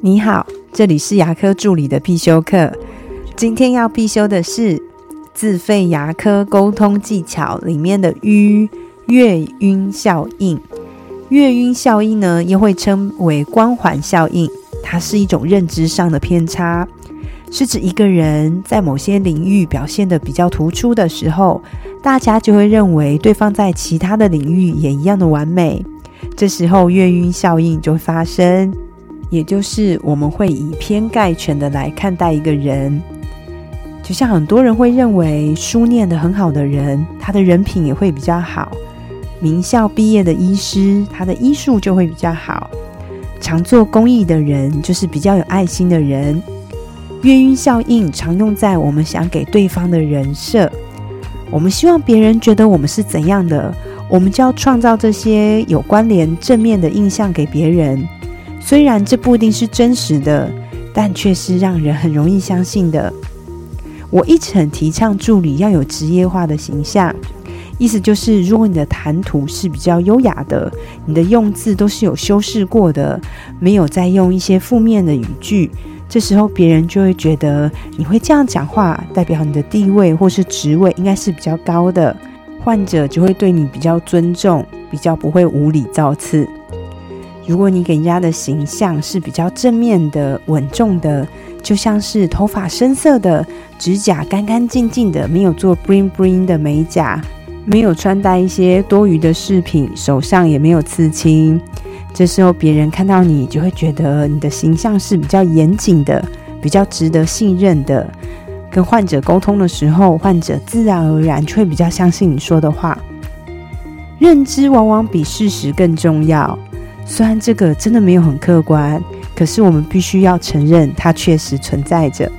你好，这里是牙科助理的必修课。今天要必修的是自费牙科沟通技巧里面的“晕月晕效应”。月晕效应呢，又会称为光环效应，它是一种认知上的偏差，是指一个人在某些领域表现的比较突出的时候，大家就会认为对方在其他的领域也一样的完美，这时候月晕效应就会发生。也就是我们会以偏概全的来看待一个人，就像很多人会认为书念的很好的人，他的人品也会比较好；名校毕业的医师，他的医术就会比较好；常做公益的人，就是比较有爱心的人。月晕效应常用在我们想给对方的人设，我们希望别人觉得我们是怎样的，我们就要创造这些有关联正面的印象给别人。虽然这不一定是真实的，但却是让人很容易相信的。我一直很提倡助理要有职业化的形象，意思就是，如果你的谈吐是比较优雅的，你的用字都是有修饰过的，没有再用一些负面的语句，这时候别人就会觉得你会这样讲话，代表你的地位或是职位应该是比较高的，患者就会对你比较尊重，比较不会无理造次。如果你给人家的形象是比较正面的、稳重的，就像是头发深色的、指甲干干净净的、没有做 bling bling 的美甲、没有穿戴一些多余的饰品、手上也没有刺青，这时候别人看到你就会觉得你的形象是比较严谨的、比较值得信任的。跟患者沟通的时候，患者自然而然就会比较相信你说的话。认知往往比事实更重要。虽然这个真的没有很客观，可是我们必须要承认它确实存在着。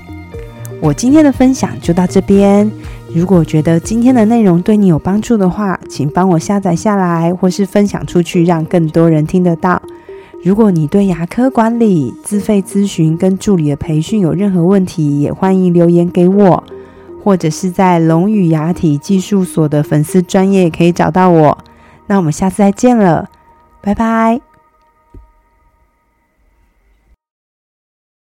我今天的分享就到这边。如果觉得今天的内容对你有帮助的话，请帮我下载下来，或是分享出去，让更多人听得到。如果你对牙科管理、自费咨询跟助理的培训有任何问题，也欢迎留言给我，或者是在龙语牙体技术所的粉丝专业可以找到我。那我们下次再见了，拜拜。